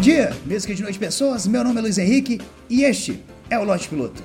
dia, mesmo de noite pessoas, meu nome é Luiz Henrique e este é o Lote Piloto.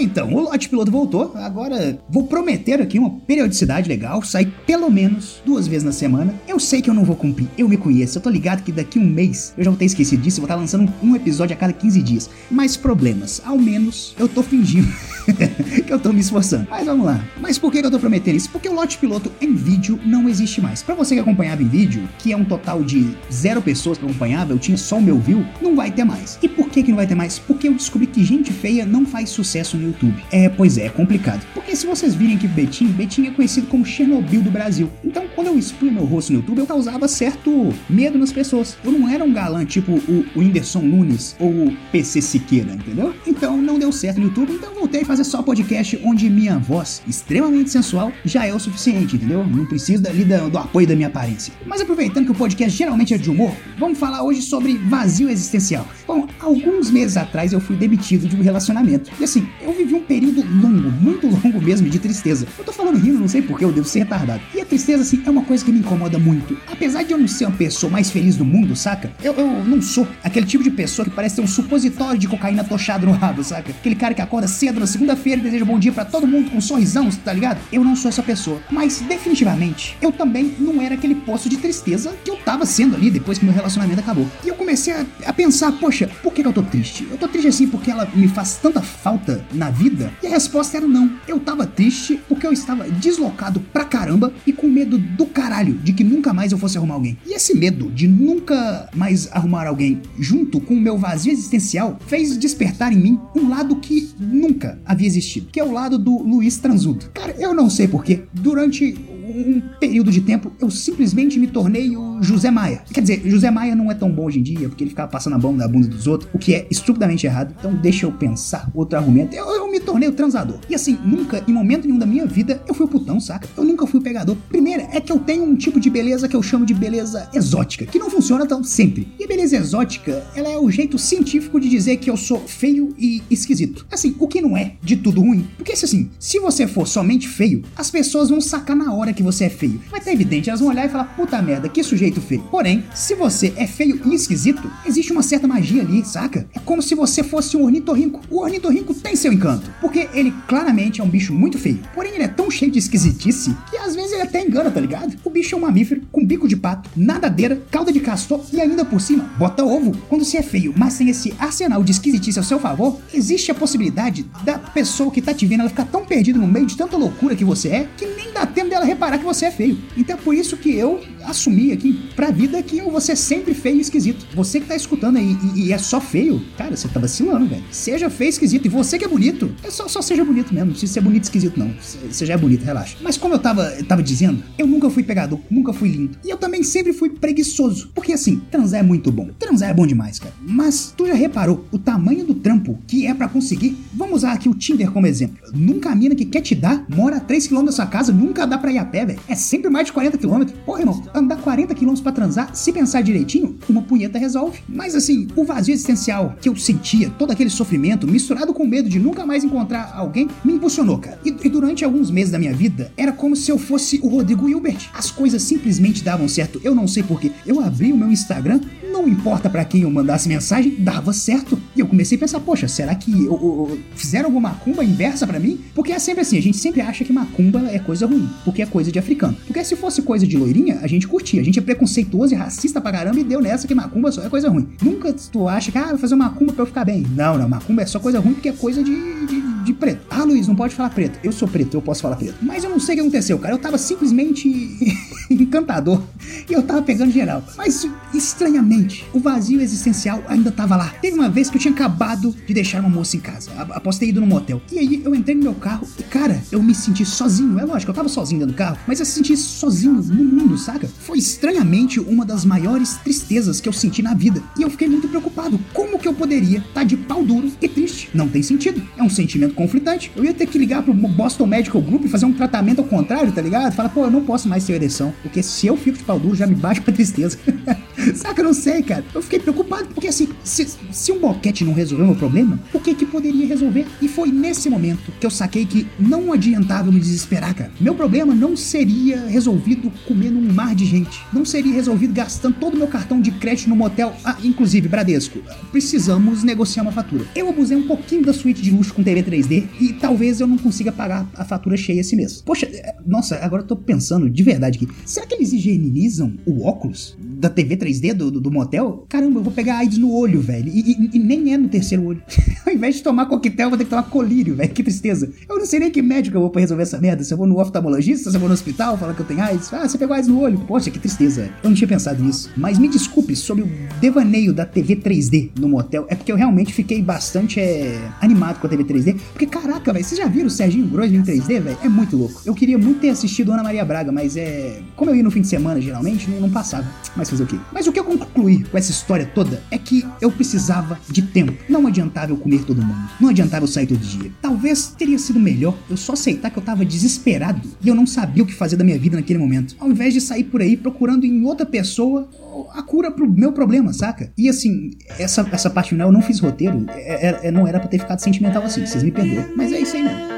Então, o lote piloto voltou. Agora vou prometer aqui uma periodicidade legal, sair pelo menos duas vezes na semana. Eu sei que eu não vou cumprir, eu me conheço. Eu tô ligado que daqui um mês eu já vou ter esquecido disso. Vou estar lançando um episódio a cada 15 dias. Mas problemas, ao menos eu tô fingindo que eu tô me esforçando. Mas vamos lá. Mas por que eu tô prometendo isso? Porque o lote piloto em vídeo não existe mais. Para você que acompanhava em vídeo, que é um total de zero pessoas que acompanhava, eu tinha só o meu view, não vai ter mais. E por que, que não vai ter mais? Porque eu descobri que gente feia não faz sucesso no YouTube. É, pois é, é complicado. Porque se vocês virem aqui Betinho, Betinho é conhecido como Chernobyl do Brasil. Então, quando eu expunha meu rosto no YouTube, eu causava certo medo nas pessoas. Eu não era um galã tipo o, o Whindersson Nunes ou o PC Siqueira, entendeu? Então, não deu certo no YouTube, então voltei a fazer só podcast onde minha voz, extremamente sensual, já é o suficiente, entendeu? Não preciso dali do, do apoio da minha aparência. Mas aproveitando que o podcast geralmente é de humor, vamos falar hoje sobre vazio existencial. Bom, alguns meses atrás eu fui demitido de um relacionamento. E assim, eu vivi um período longo, muito longo mesmo, de tristeza. Eu tô falando rindo, não sei porquê, eu devo ser retardado. E a tristeza, assim, é uma coisa que me incomoda muito. Apesar de eu não ser uma pessoa mais feliz do mundo, saca? Eu, eu não sou aquele tipo de pessoa que parece ter um supositório de cocaína tochado no rabo, saca? Aquele cara que acorda cedo na segunda-feira e deseja bom dia para todo mundo com um sorrisão, tá ligado? Eu não sou essa pessoa. Mas, definitivamente, eu também não era aquele poço de tristeza que eu tava sendo ali depois que meu relacionamento acabou. E eu comecei a, a pensar, poxa, por que, que eu tô triste? Eu tô triste assim porque ela me faz tanta falta na vida? E a resposta era não. Eu tava triste porque eu estava deslocado pra caramba e com medo do caralho de que nunca mais eu fosse arrumar alguém. E esse medo de nunca mais arrumar alguém, junto com o meu vazio existencial, fez despertar em mim um lado que nunca havia existido, que é o lado do Luiz Transudo. Cara, eu não sei porquê. Durante um período de tempo, eu simplesmente me tornei o José Maia. Quer dizer, José Maia não é tão bom hoje em dia, porque ele ficava passando a mão na bunda dos outros, o que é estupidamente errado. Então deixa eu pensar outro argumento. Eu, eu me tornei o transador. E assim, nunca, em momento nenhum da minha vida, eu fui o putão, saca? Eu nunca fui o pegador. Primeiro, é que eu tenho um tipo de beleza que eu chamo de beleza exótica, que não funciona tão sempre. E a beleza exótica, ela é o jeito científico de dizer que eu sou feio e esquisito. Assim, o que não é de tudo ruim. Porque assim, se você for somente feio, as pessoas vão sacar na hora que você é feio. Vai ter evidente, elas vão olhar e falar, puta merda, que sujeito feio. Porém, se você é feio e esquisito, existe uma certa magia ali, saca? É como se você fosse um ornitorrinco. O ornitorrinco tem seu encanto, porque ele claramente é um bicho muito feio. Porém, ele é tão cheio de esquisitice que às vezes ele até engana, tá ligado? O bicho é um mamífero com bico de pato, nadadeira, cauda de castor e ainda por cima bota ovo. Quando você é feio, mas tem esse arsenal de esquisitice ao seu favor, existe a possibilidade da pessoa que tá te vendo ela ficar tão perdida no meio de tanta loucura que você é que nem dá tempo dela reparar que você é feio. Então é por isso que eu assumi aqui pra vida que vou ser sempre feio e esquisito. Você que tá escutando aí e, e é só feio, cara, você tá vacilando, velho. Seja feio e esquisito. E você que é bonito, é só, só seja bonito mesmo. Não precisa ser bonito e esquisito, não. Você já é bonito, relaxa. Mas como eu tava, tava dizendo, eu nunca fui pegador, nunca fui lindo. E eu também sempre fui preguiçoso. Porque assim, transar é muito bom. Transar é bom demais, cara. Mas tu já reparou o tamanho do trampo que é para conseguir? Vamos usar aqui o Tinder como exemplo. Nunca a mina que quer te dar mora a 3km da sua casa, nunca dá pra ir a pé, velho. É sempre mais de 40 km. Porra, irmão, andar 40 km para transar, se pensar direitinho, uma punheta resolve. Mas assim, o vazio existencial que eu sentia, todo aquele sofrimento, misturado com medo de nunca mais encontrar alguém, me impulsionou, cara. E, e durante alguns meses da minha vida, era como se eu fosse o Rodrigo Hilbert. As coisas simplesmente davam certo. Eu não sei porquê. Eu abri o meu Instagram, não importa para quem eu mandasse mensagem, dava certo. E eu comecei a pensar, poxa, será que eu, eu, fizeram alguma macumba inversa para mim? Porque é sempre assim, a gente sempre acha que macumba é coisa ruim, porque é coisa de africano. Porque se fosse coisa de loirinha, a gente curtia. A gente é preconceituoso e racista pra caramba e deu nessa que macumba só é coisa ruim. Nunca tu acha que, ah, vou fazer uma macumba pra eu ficar bem. Não, não, macumba é só coisa ruim porque é coisa de, de, de preto. Ah, Luiz, não pode falar preto. Eu sou preto, eu posso falar preto. Mas eu não sei o que aconteceu, cara. Eu tava simplesmente encantador. E eu tava pegando geral. Mas, estranhamente, o vazio existencial ainda tava lá. Teve uma vez que eu tinha acabado de deixar uma moça em casa, após ter ido no motel. E aí eu entrei no meu carro e, cara, eu me senti sozinho. É lógico, eu tava sozinho dentro do carro, mas eu senti sozinho no mundo, saca? Foi estranhamente uma das maiores tristezas que eu senti na vida. E eu fiquei muito preocupado. Como que eu poderia estar tá de pau duro e triste? Não tem sentido. É um sentimento conflitante. Eu ia ter que ligar pro Boston Medical Group e fazer um tratamento ao contrário, tá ligado? Falar, pô, eu não posso mais ter ereção. Porque se eu fico de pau duro, já me baixa pra tristeza. Saca, eu não sei, cara. Eu fiquei preocupado, porque assim, se, se um boquete não resolveu meu problema, o que que poderia resolver? E foi nesse momento que eu saquei que não adiantava me desesperar, cara. Meu problema não seria resolvido comendo um mar de gente. Não seria resolvido gastando todo o meu cartão de crédito no motel. Ah, inclusive, Bradesco, precisamos negociar uma fatura. Eu abusei um pouquinho da suíte de luxo com TV 3D e talvez eu não consiga pagar a fatura cheia esse mês. Poxa, é, nossa, agora eu tô pensando de verdade aqui. Será que eles higienizam o óculos da TV 3D do, do, do motel? Caramba, eu vou pegar AIDS no olho, velho. E, e, e nem é no terceiro olho. Ao invés de tomar coquetel, eu vou ter que tomar colírio, velho. Que tristeza. Eu não sei nem que médico eu vou pra resolver essa merda. Se eu vou no oftalmologista, se eu vou no hospital, falar que eu tenho AIDS. Ah, você pegou AIDS no olho. Poxa, que tristeza. Eu não tinha pensado nisso. Mas me desculpe sobre o devaneio da TV 3D no motel. É porque eu realmente fiquei bastante é, animado com a TV 3D. Porque, caraca, velho, vocês já viram o Serginho Grosjean em 3D, velho? É muito louco. Eu queria muito ter assistido Ana Maria Braga, mas é. Como eu ia no fim de semana, geralmente, não, não passava. Mas fazer o quê? Mas o que eu concluí com essa história toda é que eu precisava de tempo. Não adiantava eu comer todo mundo. Não adiantava eu sair todo dia. Talvez teria sido melhor eu só aceitar que eu tava desesperado e eu não sabia o que fazer da minha vida naquele momento. Ao invés de sair por aí procurando em outra pessoa a cura pro meu problema, saca? E assim, essa, essa parte final eu não fiz roteiro, é, é, é não era pra ter ficado sentimental assim, vocês me perdoam. Mas é isso aí mesmo.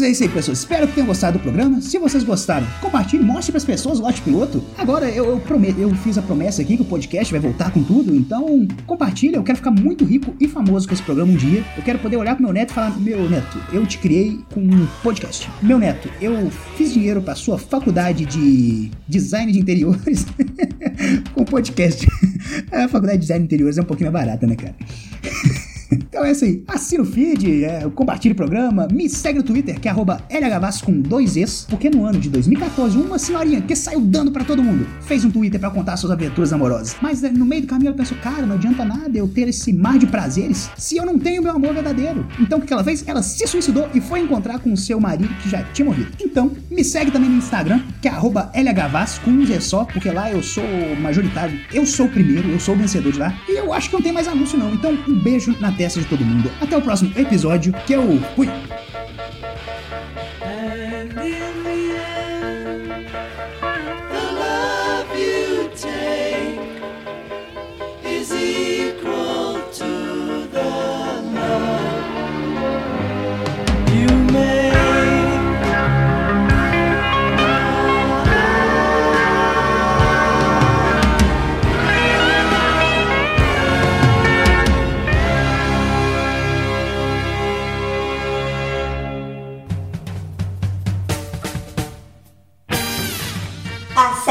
Mas é isso aí, pessoas. Espero que tenham gostado do programa. Se vocês gostaram, compartilhe, mostre para as pessoas o lote piloto. Agora eu, eu, prometo, eu fiz a promessa aqui que o podcast vai voltar com tudo, então compartilha. Eu quero ficar muito rico e famoso com esse programa um dia. Eu quero poder olhar pro meu neto e falar: Meu neto, eu te criei com um podcast. Meu neto, eu fiz dinheiro para sua faculdade de design de interiores com podcast. a faculdade de design de interiores é um pouquinho mais barata, né, cara? Então é aí. Assina o feed, é, compartilhe o programa, me segue no Twitter, que é LHVAS com dois Es, porque no ano de 2014, uma senhorinha que saiu dando para todo mundo fez um Twitter para contar suas aventuras amorosas. Mas no meio do caminho ela pensou, cara, não adianta nada eu ter esse mar de prazeres se eu não tenho meu amor verdadeiro. Então o que ela fez? Ela se suicidou e foi encontrar com o seu marido que já tinha morrido. Então, me segue também no Instagram, que é LHVAS com um Z só, porque lá eu sou majoritário, eu sou o primeiro, eu sou o vencedor de lá. E eu acho que não tem mais anúncio não. Então, um beijo na testa de todo mundo. Até o próximo episódio, que eu fui!